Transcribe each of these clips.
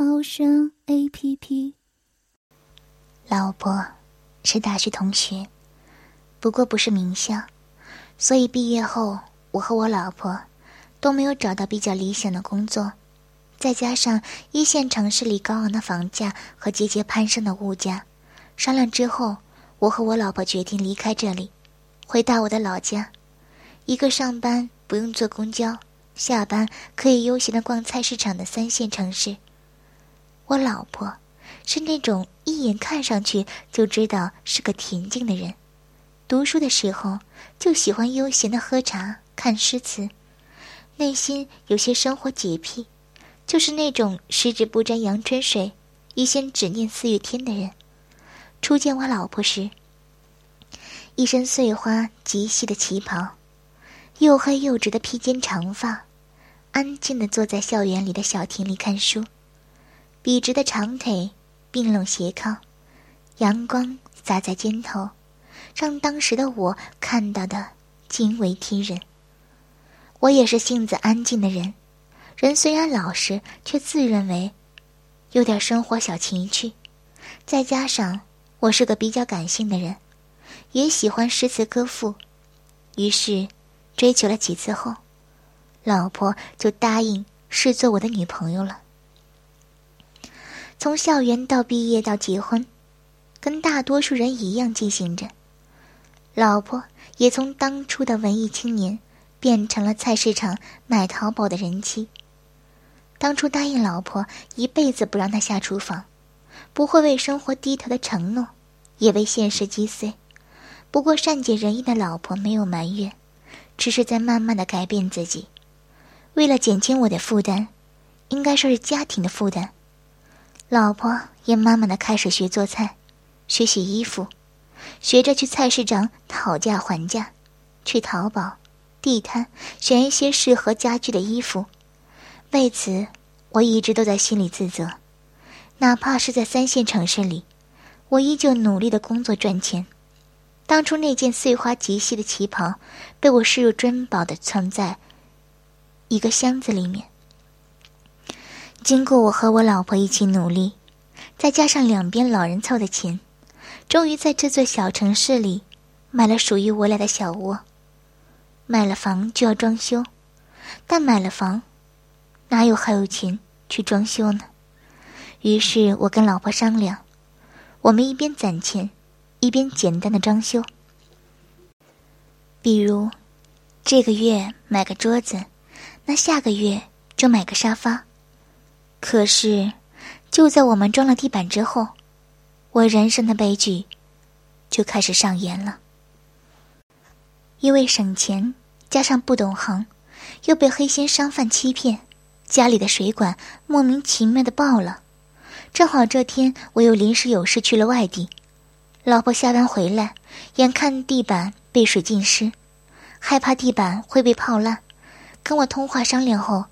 猫声 A P P。老婆是大学同学，不过不是名校，所以毕业后我和我老婆都没有找到比较理想的工作。再加上一线城市里高昂的房价和节节攀升的物价，商量之后，我和我老婆决定离开这里，回到我的老家，一个上班不用坐公交。下班可以悠闲的逛菜市场的三线城市。我老婆是那种一眼看上去就知道是个恬静的人，读书的时候就喜欢悠闲的喝茶、看诗词，内心有些生活洁癖，就是那种十指不沾阳春水，一心只念四月天的人。初见我老婆时，一身碎花极细的旗袍，又黑又直的披肩长发。安静的坐在校园里的小亭里看书，笔直的长腿并拢斜靠，阳光洒在肩头，让当时的我看到的惊为天人。我也是性子安静的人，人虽然老实，却自认为有点生活小情趣。再加上我是个比较感性的人，也喜欢诗词歌赋，于是追求了几次后。老婆就答应是做我的女朋友了。从校园到毕业到结婚，跟大多数人一样进行着。老婆也从当初的文艺青年，变成了菜市场买淘宝的人妻。当初答应老婆一辈子不让她下厨房，不会为生活低头的承诺，也为现实击碎。不过善解人意的老婆没有埋怨，只是在慢慢的改变自己。为了减轻我的负担，应该说是家庭的负担，老婆也慢慢的开始学做菜，学洗衣服，学着去菜市场讨价还价，去淘宝、地摊选一些适合家居的衣服。为此，我一直都在心里自责，哪怕是在三线城市里，我依旧努力的工作赚钱。当初那件碎花极细的旗袍，被我视若珍宝的存在。一个箱子里面，经过我和我老婆一起努力，再加上两边老人凑的钱，终于在这座小城市里买了属于我俩的小窝。买了房就要装修，但买了房，哪有还有钱去装修呢？于是我跟老婆商量，我们一边攒钱，一边简单的装修，比如这个月买个桌子。那下个月就买个沙发。可是，就在我们装了地板之后，我人生的悲剧就开始上演了。因为省钱，加上不懂行，又被黑心商贩欺骗，家里的水管莫名其妙的爆了。正好这天我又临时有事去了外地，老婆下班回来，眼看地板被水浸湿，害怕地板会被泡烂。跟我通话商量后，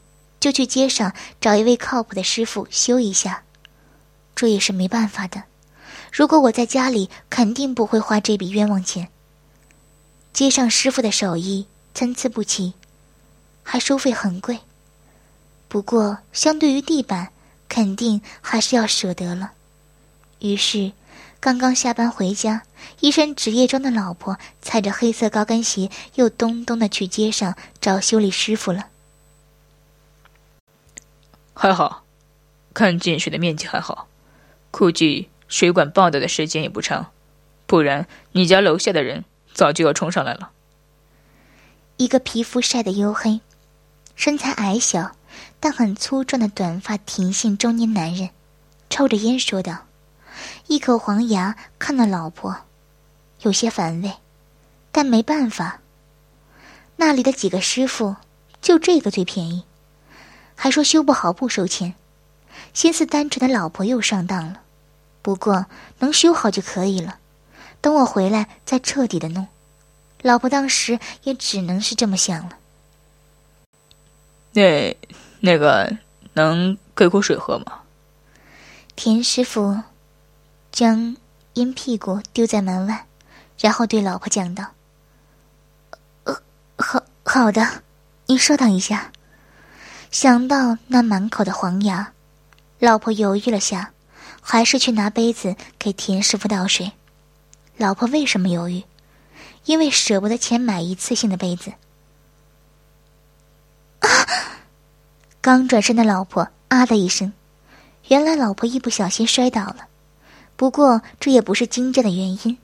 就去街上找一位靠谱的师傅修一下。这也是没办法的。如果我在家里，肯定不会花这笔冤枉钱。街上师傅的手艺参差不齐，还收费很贵。不过相对于地板，肯定还是要舍得了。于是。刚刚下班回家，一身职业装的老婆踩着黑色高跟鞋，又咚咚的去街上找修理师傅了。还好，看进水的面积还好，估计水管爆掉的时间也不长，不然你家楼下的人早就要冲上来了。一个皮肤晒得黝黑、身材矮小但很粗壮的短发挺性中年男人，抽着烟说道。一口黄牙，看了老婆，有些反胃，但没办法。那里的几个师傅，就这个最便宜，还说修不好不收钱。心思单纯的老婆又上当了。不过能修好就可以了，等我回来再彻底的弄。老婆当时也只能是这么想了。那，那个能给口水喝吗？田师傅将阴屁股丢在门外，然后对老婆讲道：“呃，好好的，您稍等一下。”想到那满口的黄牙，老婆犹豫了下。还是去拿杯子给田师傅倒水。老婆为什么犹豫？因为舍不得钱买一次性的杯子。啊！刚转身的老婆啊的一声，原来老婆一不小心摔倒了。不过这也不是惊震的原因，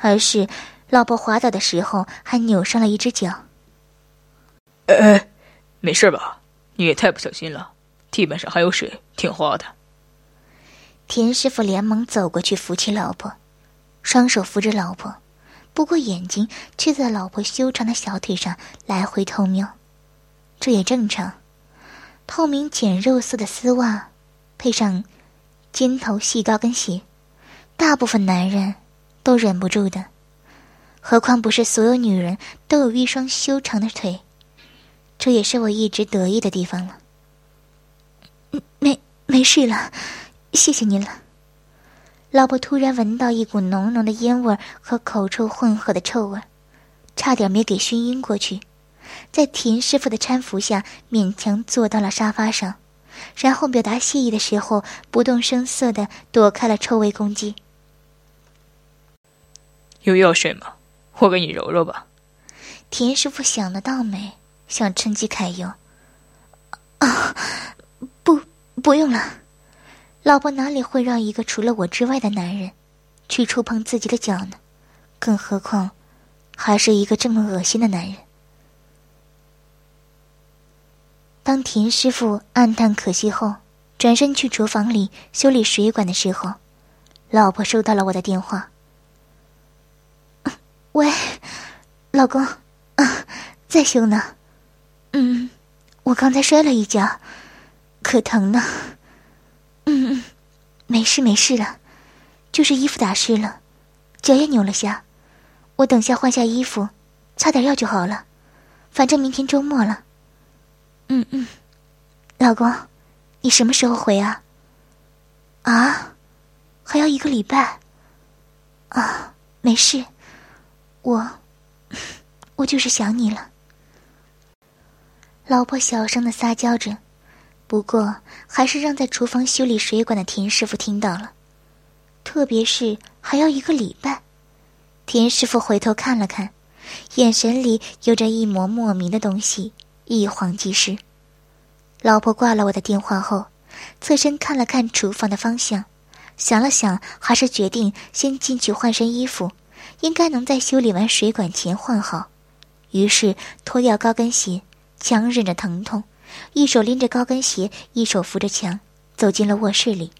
而是老婆滑倒的时候还扭伤了一只脚。哎，没事吧？你也太不小心了，地板上还有水，挺滑的。田师傅连忙走过去扶起老婆，双手扶着老婆，不过眼睛却在老婆修长的小腿上来回偷瞄。这也正常，透明浅肉色的丝袜，配上尖头细高跟鞋，大部分男人都忍不住的。何况不是所有女人都有一双修长的腿，这也是我一直得意的地方了。没没事了。谢谢您了。老婆突然闻到一股浓浓的烟味和口臭混合的臭味，差点没给熏晕过去。在田师傅的搀扶下，勉强坐到了沙发上，然后表达谢意的时候，不动声色的躲开了臭味攻击。有药水吗？我给你揉揉吧。田师傅想得到没？想趁机揩油。啊，不，不用了。老婆哪里会让一个除了我之外的男人去触碰自己的脚呢？更何况，还是一个这么恶心的男人。当田师傅暗叹可惜后，转身去厨房里修理水管的时候，老婆收到了我的电话。喂，老公啊，在修呢。嗯，我刚才摔了一跤，可疼呢。嗯嗯，没事没事了，就是衣服打湿了，脚也扭了下。我等下换下衣服，擦点药就好了。反正明天周末了。嗯嗯，老公，你什么时候回啊？啊，还要一个礼拜。啊，没事，我，我就是想你了。老婆小声的撒娇着。不过，还是让在厨房修理水管的田师傅听到了，特别是还要一个礼拜。田师傅回头看了看，眼神里有着一抹莫名的东西，一晃即逝。老婆挂了我的电话后，侧身看了看厨房的方向，想了想，还是决定先进去换身衣服，应该能在修理完水管前换好。于是脱掉高跟鞋，强忍着疼痛。一手拎着高跟鞋，一手扶着墙，走进了卧室里。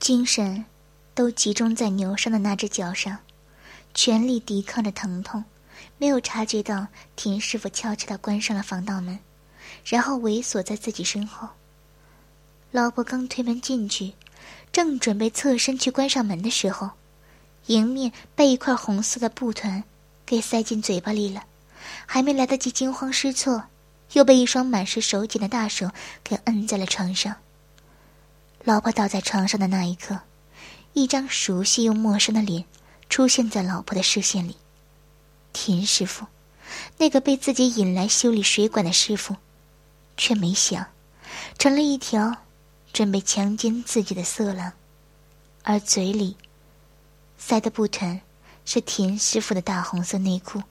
精神都集中在扭伤的那只脚上，全力抵抗着疼痛，没有察觉到田师傅悄悄的关上了防盗门，然后猥琐在自己身后。老婆刚推门进去，正准备侧身去关上门的时候，迎面被一块红色的布团给塞进嘴巴里了，还没来得及惊慌失措。又被一双满是手茧的大手给摁在了床上。老婆倒在床上的那一刻，一张熟悉又陌生的脸出现在老婆的视线里。田师傅，那个被自己引来修理水管的师傅，却没想，成了一条准备强奸自己的色狼，而嘴里塞的布团是田师傅的大红色内裤。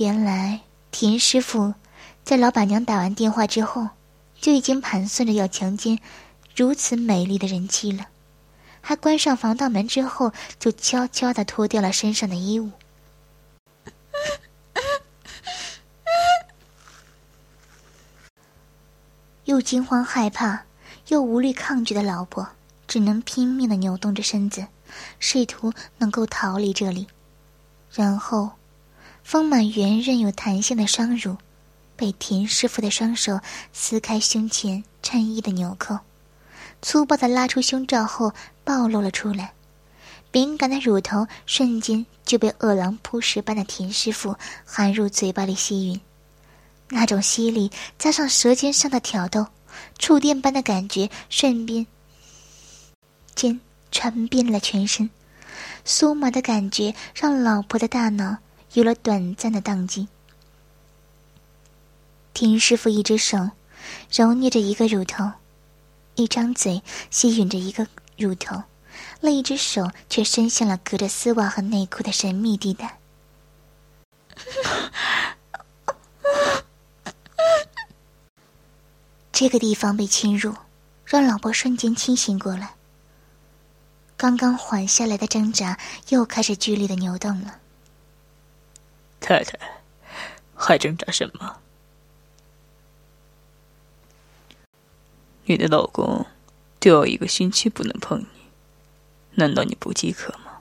原来田师傅。在老板娘打完电话之后，就已经盘算着要强奸如此美丽的人妻了。还关上防盗门之后，就悄悄的脱掉了身上的衣物。又惊慌害怕，又无力抗拒的老婆，只能拼命的扭动着身子，试图能够逃离这里。然后，丰满圆润有弹性的双乳。被田师傅的双手撕开胸前衬衣的纽扣，粗暴的拉出胸罩后暴露了出来。敏感的乳头瞬间就被饿狼扑食般的田师傅含入嘴巴里吸吮，那种吸力加上舌尖上的挑逗，触电般的感觉瞬间间传遍了全身。酥麻的感觉让老婆的大脑有了短暂的宕机。田师傅一只手揉捏着一个乳头，一张嘴吸吮着一个乳头。另一只手却伸向了隔着丝袜和内裤的神秘地带。这个地方被侵入，让老婆瞬间清醒过来。刚刚缓下来的挣扎又开始剧烈的扭动了。太太，还挣扎什么？你的老公都要一个星期不能碰你。难道你不饥渴吗？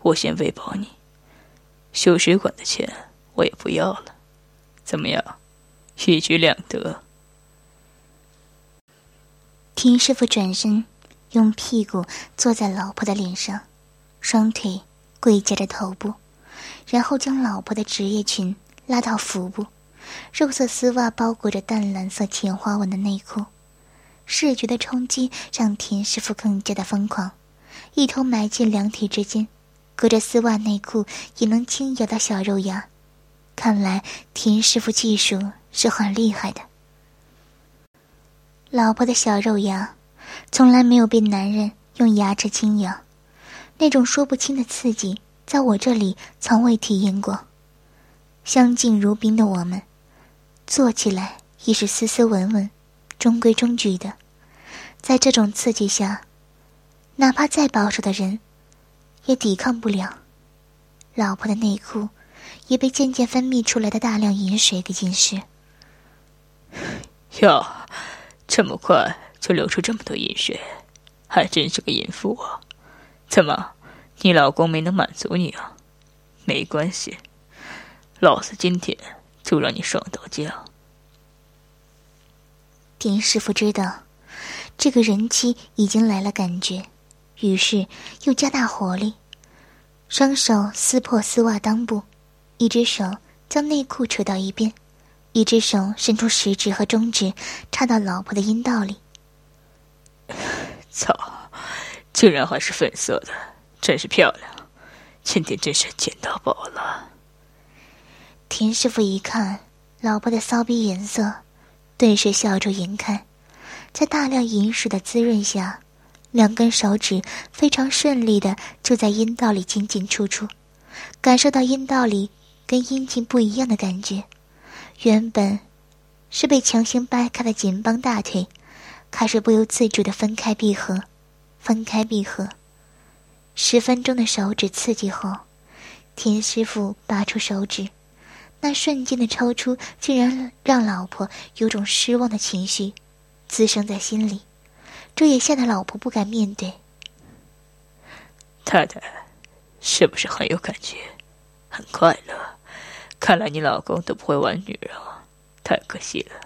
我先喂饱你，修水管的钱我也不要了，怎么样？一举两得。田师傅转身，用屁股坐在老婆的脸上，双腿跪夹着头部，然后将老婆的职业裙拉到腹部，肉色丝袜包裹着淡蓝色浅花纹的内裤，视觉的冲击让田师傅更加的疯狂。一头埋进两腿之间，隔着丝袜内裤也能轻咬到小肉芽。看来田师傅技术是很厉害的。老婆的小肉芽，从来没有被男人用牙齿轻咬，那种说不清的刺激，在我这里从未体验过。相敬如宾的我们，做起来亦是斯斯文文、中规中矩的。在这种刺激下。哪怕再保守的人，也抵抗不了。老婆的内裤也被渐渐分泌出来的大量饮水给浸湿。哟，这么快就流出这么多饮水，还真是个淫妇啊！怎么，你老公没能满足你啊？没关系，老子今天就让你爽到家。田师傅知道，这个人妻已经来了感觉。于是又加大火力，双手撕破丝袜裆部，一只手将内裤扯到一边，一只手伸出食指和中指插到老婆的阴道里。操，竟然还是粉色的，真是漂亮！今天真是捡到宝了。田师傅一看老婆的骚逼颜色，顿时笑逐颜开，在大量饮水的滋润下。两根手指非常顺利的就在阴道里进进出出，感受到阴道里跟阴茎不一样的感觉。原本是被强行掰开的紧绷大腿，开始不由自主的分开闭合，分开闭合。十分钟的手指刺激后，田师傅拔出手指，那瞬间的抽出竟然让老婆有种失望的情绪滋生在心里。这也吓得老婆不敢面对。太太，是不是很有感觉，很快乐？看来你老公都不会玩女人啊，太可惜了。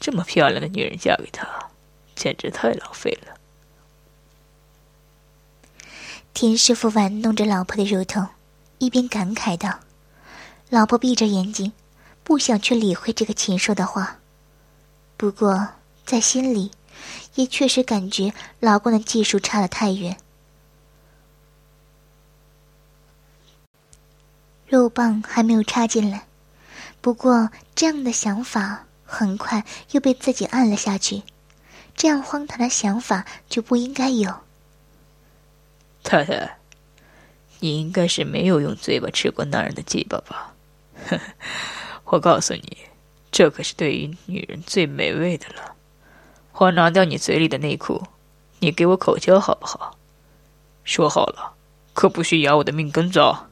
这么漂亮的女人嫁给他，简直太浪费了。田师傅玩弄着老婆的乳头，一边感慨道：“老婆闭着眼睛，不想去理会这个禽兽的话，不过在心里。”也确实感觉老公的技术差得太远，肉棒还没有插进来。不过这样的想法很快又被自己按了下去，这样荒唐的想法就不应该有。太太，你应该是没有用嘴巴吃过男人的鸡巴吧？我告诉你，这可是对于女人最美味的了。我拿掉你嘴里的内裤，你给我口交好不好？说好了，可不许咬我的命根子哦。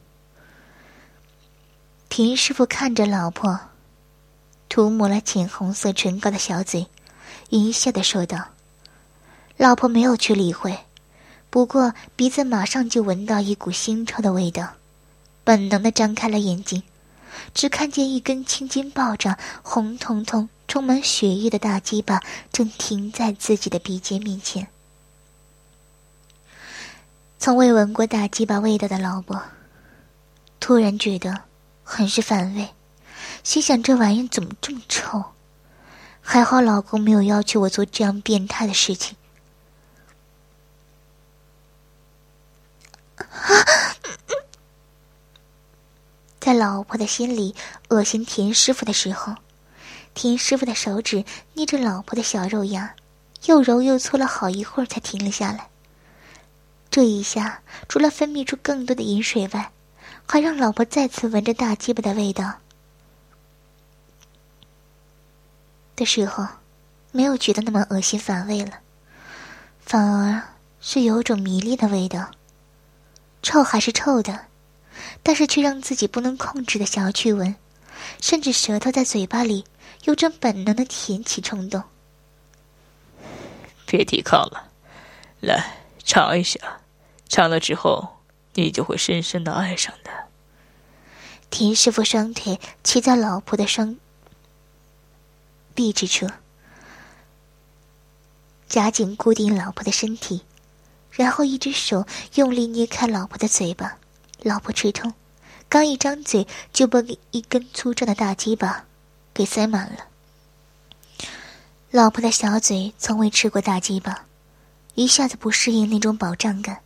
田师傅看着老婆，涂抹了浅红色唇膏的小嘴，淫笑的说道：“老婆没有去理会，不过鼻子马上就闻到一股腥臭的味道，本能的张开了眼睛，只看见一根青筋暴涨、红彤彤、充满血液的大鸡巴正停在自己的鼻尖面前。从未闻过大鸡巴味道的老婆，突然觉得很是反胃，心想这玩意怎么这么臭？还好老公没有要求我做这样变态的事情。在老婆的心里恶心田师傅的时候，田师傅的手指捏着老婆的小肉芽，又揉又搓了好一会儿才停了下来。这一下，除了分泌出更多的饮水外，还让老婆再次闻着大鸡巴的味道。的时候，没有觉得那么恶心反胃了，反而是有种迷恋的味道。臭还是臭的，但是却让自己不能控制的想要去闻，甚至舌头在嘴巴里有种本能的舔起冲动。别抵抗了，来尝一下，尝了之后你就会深深的爱上的。田师傅双腿骑在老婆的双。臂之处，夹紧固定老婆的身体，然后一只手用力捏开老婆的嘴巴。老婆吃痛，刚一张嘴就被一根粗壮的大鸡巴给塞满了。老婆的小嘴从未吃过大鸡巴，一下子不适应那种饱胀感。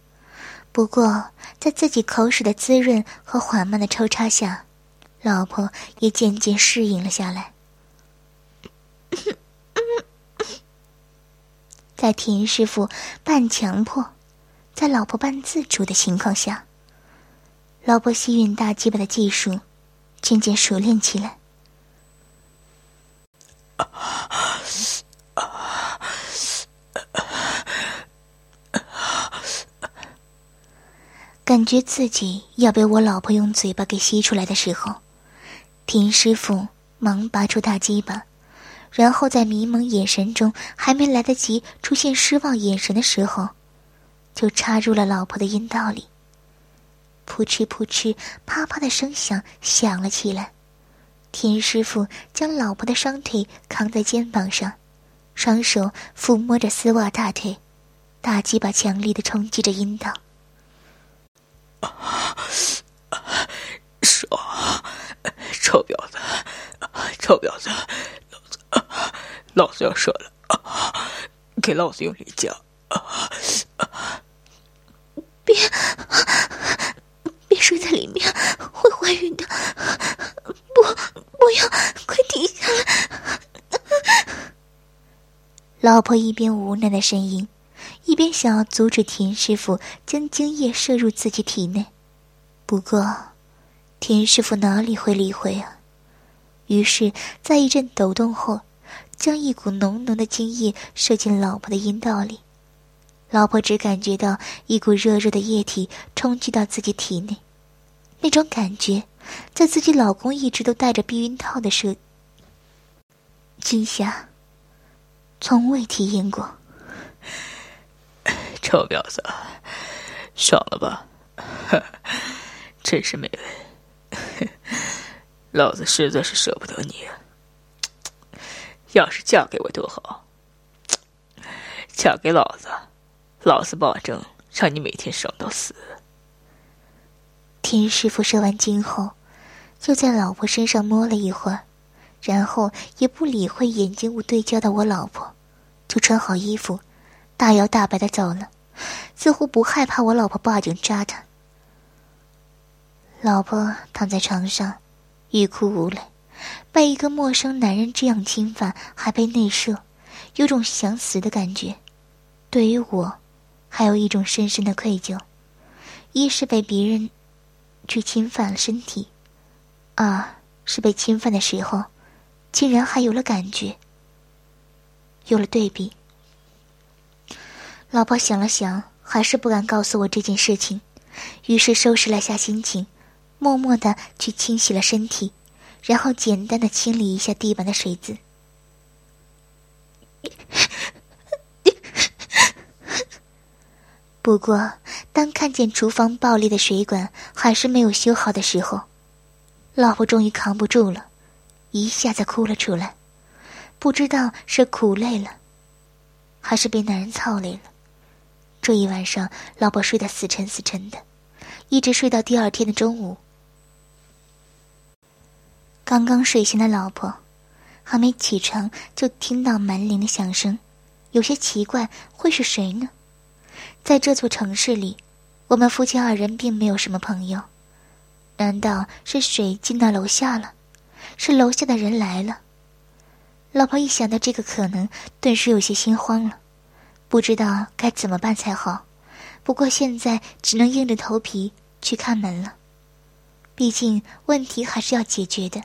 不过，在自己口水的滋润和缓慢的抽插下，老婆也渐渐适应了下来。在田师傅半强迫，在老婆半自主的情况下，老婆吸吮大鸡巴的技术渐渐熟练起来。感觉自己要被我老婆用嘴巴给吸出来的时候，田师傅忙拔出大鸡巴。然后在迷蒙眼神中，还没来得及出现失望眼神的时候，就插入了老婆的阴道里。扑哧扑哧，啪啪的声响响了起来。田师傅将老婆的双腿扛在肩膀上，双手抚摸着丝袜大腿，大鸡巴强力的冲击着阴道。爽，臭婊子，臭婊子！老子要射了，给老子用力夹！别，别睡在里面，会怀孕的！不，不要，快停下来！老婆一边无奈的呻吟，一边想要阻止田师傅将精液射入自己体内。不过，田师傅哪里会理会啊？于是，在一阵抖动后，将一股浓浓的精液射进老婆的阴道里。老婆只感觉到一股热热的液体冲击到自己体内，那种感觉，在自己老公一直都戴着避孕套的时之下，从未体验过。臭婊子，爽了吧？真是美味。老子实在是舍不得你，要是嫁给我多好！嫁给老子，老子保证让你每天爽到死。田师傅射完精后，就在老婆身上摸了一会儿，然后也不理会眼睛无对焦的我老婆，就穿好衣服，大摇大摆的走了，似乎不害怕我老婆报警抓他。老婆躺在床上。欲哭无泪，被一个陌生男人这样侵犯，还被内射，有种想死的感觉。对于我，还有一种深深的愧疚：一是被别人去侵犯了身体；二是被侵犯的时候，竟然还有了感觉，有了对比。老婆想了想，还是不敢告诉我这件事情，于是收拾了下心情。默默的去清洗了身体，然后简单的清理一下地板的水渍。不过，当看见厨房爆裂的水管还是没有修好的时候，老婆终于扛不住了，一下子哭了出来。不知道是哭累了，还是被男人操累了。这一晚上，老婆睡得死沉死沉的，一直睡到第二天的中午。刚刚睡醒的老婆，还没起床就听到门铃的响声，有些奇怪，会是谁呢？在这座城市里，我们夫妻二人并没有什么朋友，难道是水进到楼下了？是楼下的人来了？老婆一想到这个可能，顿时有些心慌了，不知道该怎么办才好。不过现在只能硬着头皮去开门了，毕竟问题还是要解决的。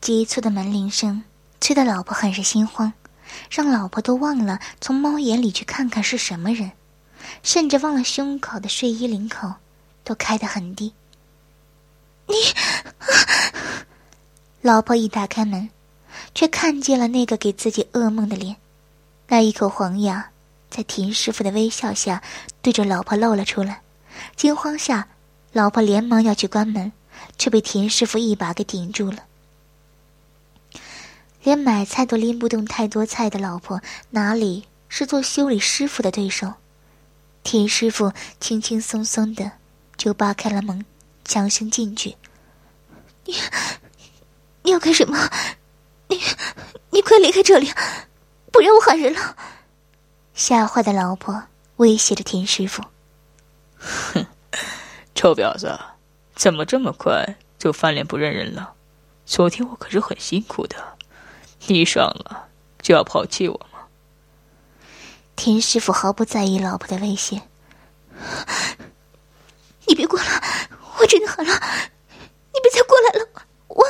急促的门铃声催得老婆很是心慌，让老婆都忘了从猫眼里去看看是什么人，甚至忘了胸口的睡衣领口都开得很低。你，老婆一打开门，却看见了那个给自己噩梦的脸，那一口黄牙在田师傅的微笑下对着老婆露了出来。惊慌下，老婆连忙要去关门，却被田师傅一把给顶住了。连买菜都拎不动太多菜的老婆，哪里是做修理师傅的对手？田师傅轻轻松松的就扒开了门，强行进去。你，你要干什么？你，你快离开这里，不然我喊人了！吓坏的老婆威胁着田师傅：“哼，臭婊子，怎么这么快就翻脸不认人了？昨天我可是很辛苦的。”你爽了就要抛弃我吗？田师傅毫不在意老婆的威胁。你别过来，我真的喊了，你别再过来了，我。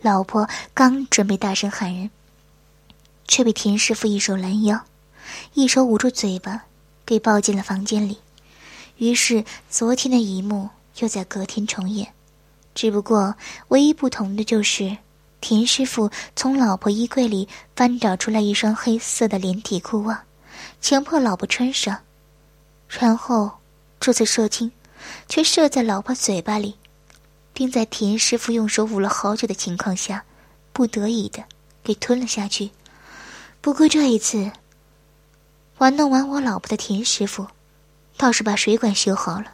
老婆刚准备大声喊人，却被田师傅一手拦腰，一手捂住嘴巴，给抱进了房间里。于是昨天的一幕又在隔天重演，只不过唯一不同的就是。田师傅从老婆衣柜里翻找出来一双黑色的连体裤袜，强迫老婆穿上，然后这次射精，却射在老婆嘴巴里，并在田师傅用手捂了好久的情况下，不得已的给吞了下去。不过这一次，玩弄完我老婆的田师傅，倒是把水管修好了。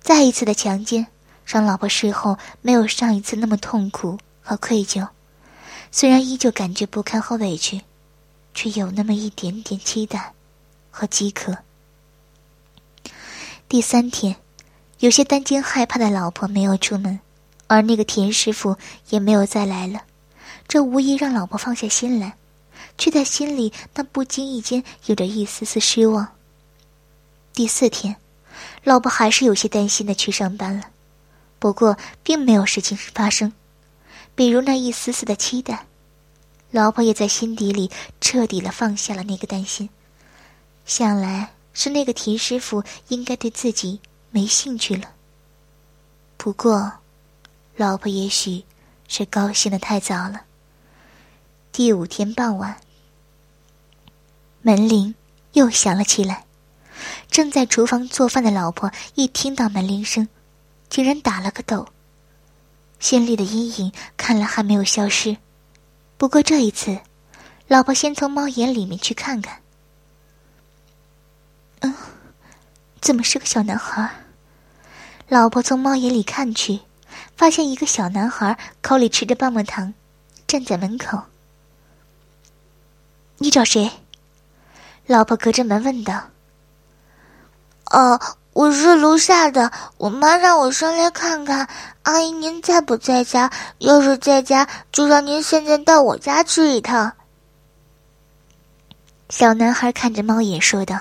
再一次的强奸，让老婆事后没有上一次那么痛苦。和愧疚，虽然依旧感觉不堪和委屈，却有那么一点点期待和饥渴。第三天，有些担惊害怕的老婆没有出门，而那个田师傅也没有再来了，这无疑让老婆放下心来，却在心里那不经意间有着一丝丝失望。第四天，老婆还是有些担心的去上班了，不过并没有事情发生。比如那一丝丝的期待，老婆也在心底里彻底的放下了那个担心。想来是那个田师傅应该对自己没兴趣了。不过，老婆也许是高兴的太早了。第五天傍晚，门铃又响了起来。正在厨房做饭的老婆一听到门铃声，竟然打了个抖。心里的阴影看来还没有消失，不过这一次，老婆先从猫眼里面去看看。嗯，怎么是个小男孩？老婆从猫眼里看去，发现一个小男孩口里吃着棒棒糖，站在门口。你找谁？老婆隔着门问道。哦。我是楼下的，我妈让我上来看看阿姨您在不在家。要是在家，就让您现在到我家去一趟。小男孩看着猫眼说道：“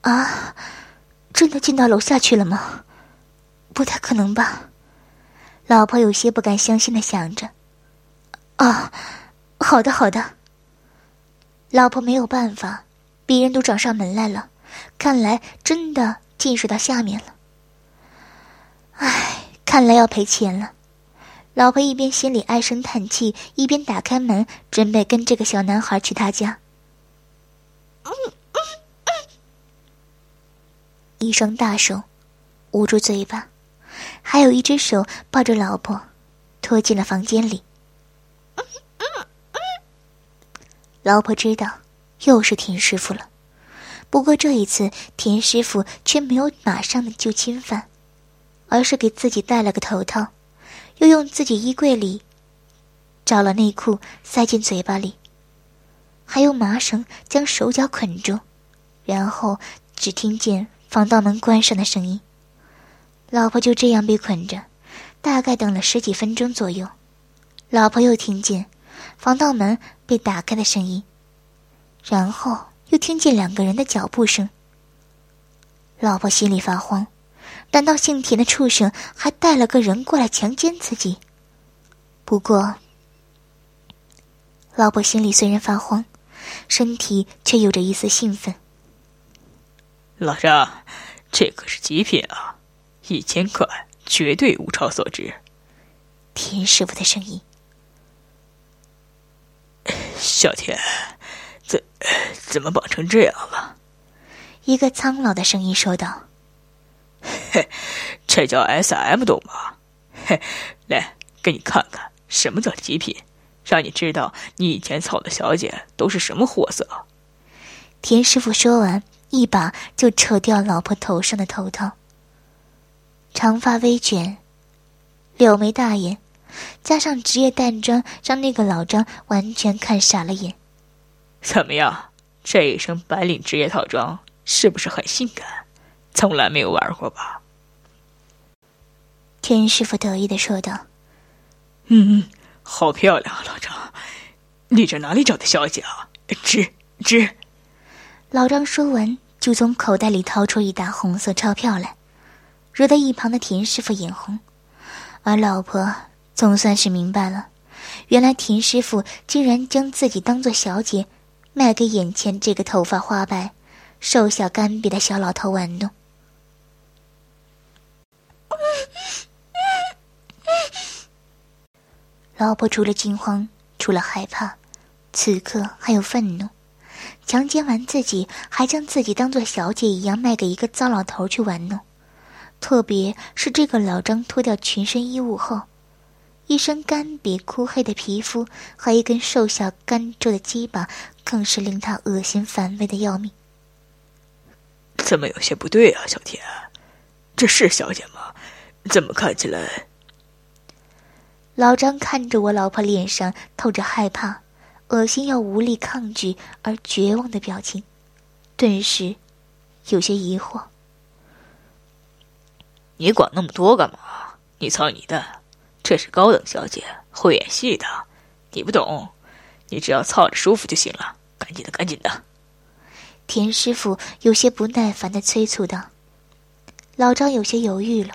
啊，真的进到楼下去了吗？不太可能吧？”老婆有些不敢相信的想着。“啊，好的好的。”老婆没有办法，别人都找上门来了。看来真的进水到下面了。唉，看来要赔钱了。老婆一边心里唉声叹气，一边打开门，准备跟这个小男孩去他家。一双大手捂住嘴巴，还有一只手抱着老婆，拖进了房间里。老婆知道又是田师傅了，不过这一次田师傅却没有马上的就侵犯，而是给自己戴了个头套，又用自己衣柜里找了内裤塞进嘴巴里，还用麻绳将手脚捆住，然后只听见防盗门关上的声音。老婆就这样被捆着，大概等了十几分钟左右，老婆又听见。防盗门被打开的声音，然后又听见两个人的脚步声。老婆心里发慌，难道姓田的畜生还带了个人过来强奸自己？不过，老婆心里虽然发慌，身体却有着一丝兴奋。老张，这可是极品啊，一千块绝对物超所值。田师傅的声音。小田，怎 怎么绑成这样了？一个苍老的声音说道：“嘿，这叫 S.M，懂吗？嘿，来，给你看看什么叫极品，让你知道你以前操的小姐都是什么货色。”田师傅说完，一把就扯掉老婆头上的头套。长发微卷，柳眉大眼。加上职业淡妆，让那个老张完全看傻了眼。怎么样，这一身白领职业套装是不是很性感？从来没有玩过吧？田师傅得意的说道：“嗯，好漂亮啊，老张，你这哪里找的小姐啊？值值。”老张说完，就从口袋里掏出一沓红色钞票来，惹得一旁的田师傅眼红，而老婆。总算是明白了，原来田师傅竟然将自己当做小姐，卖给眼前这个头发花白、瘦小干瘪的小老头玩弄。老婆除了惊慌，除了害怕，此刻还有愤怒。强奸完自己，还将自己当做小姐一样卖给一个糟老头去玩弄，特别是这个老张脱掉全身衣物后。一身干瘪枯黑的皮肤和一根瘦小干皱的鸡巴，更是令他恶心反胃的要命。怎么有些不对啊，小田？这是小姐吗？怎么看起来？老张看着我老婆脸上透着害怕、恶心又无力抗拒而绝望的表情，顿时有些疑惑。你管那么多干嘛？你操你的！这是高等小姐，会演戏的，你不懂，你只要操着舒服就行了。赶紧的，赶紧的！田师傅有些不耐烦的催促道。老张有些犹豫了。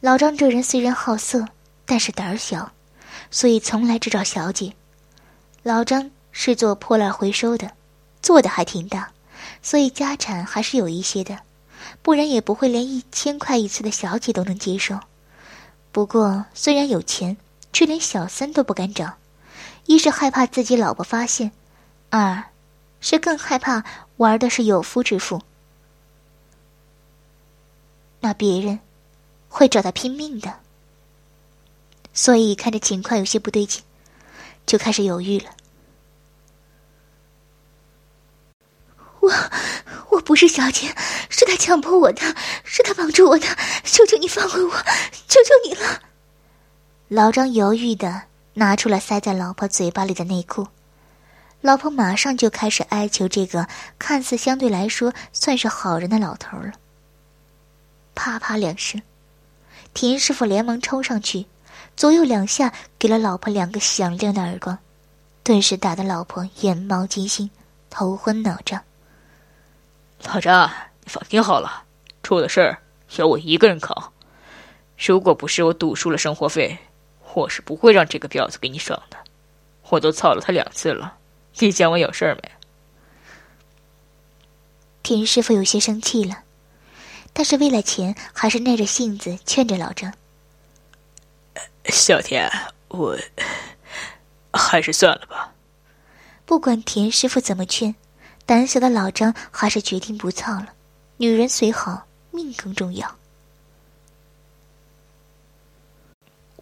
老张这人虽然好色，但是胆儿小，所以从来只找小姐。老张是做破烂回收的，做的还挺大，所以家产还是有一些的，不然也不会连一千块一次的小姐都能接受。不过，虽然有钱，却连小三都不敢找，一是害怕自己老婆发现，二是更害怕玩的是有夫之妇，那别人会找他拼命的。所以看着情况有些不对劲，就开始犹豫了。我我不是小姐，是他强迫我的，是他绑住我的，求求你放过我，求求你了。老张犹豫的拿出了塞在老婆嘴巴里的内裤，老婆马上就开始哀求这个看似相对来说算是好人的老头了。啪啪两声，田师傅连忙冲上去，左右两下给了老婆两个响亮的耳光，顿时打得老婆眼冒金星，头昏脑胀。老张，你放心好了，出的事儿由我一个人扛。如果不是我赌输了生活费，我是不会让这个婊子给你爽的。我都操了他两次了，你见我有事儿没？田师傅有些生气了，但是为了钱，还是耐着性子劝着老张。小田，我 还是算了吧。不管田师傅怎么劝。胆小的老张还是决定不操了，女人虽好，命更重要。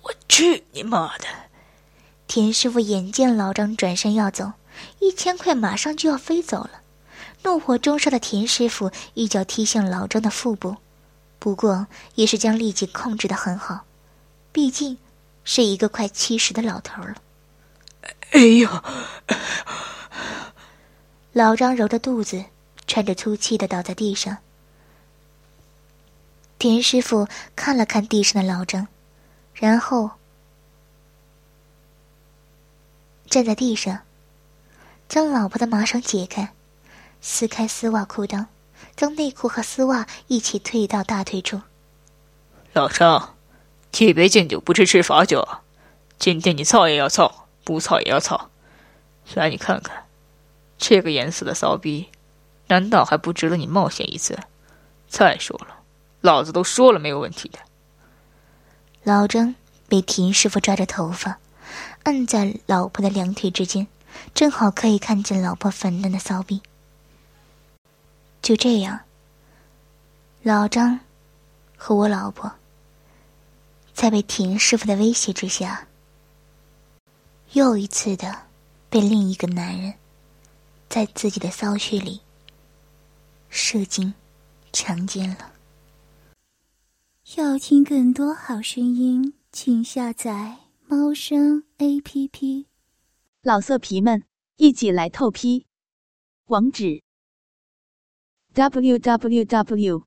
我去你妈的！田师傅眼见老张转身要走，一千块马上就要飞走了，怒火中烧的田师傅一脚踢向老张的腹部，不过也是将力气控制的很好，毕竟是一个快七十的老头了。哎呦！老张揉着肚子，喘着粗气的倒在地上。田师傅看了看地上的老张，然后站在地上，将老婆的麻绳解开，撕开丝袜裤裆，将内裤和丝袜一起退到大腿处。老张，提杯敬酒不吃吃罚酒，今天你操也要操，不操也要操，来你看看。这个颜色的骚逼，难道还不值得你冒险一次？再说了，老子都说了没有问题的。老张被田师傅抓着头发，按在老婆的两腿之间，正好可以看见老婆粉嫩的骚逼。就这样，老张和我老婆在被田师傅的威胁之下，又一次的被另一个男人。在自己的骚穴里射精、强奸了。要听更多好声音，请下载猫声 A P P。老色皮们，一起来透批！网址：w w w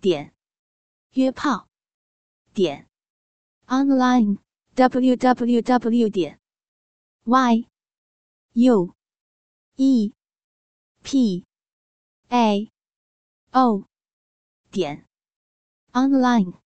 点约炮点 online w w w 点 y u。E p a o 点 online。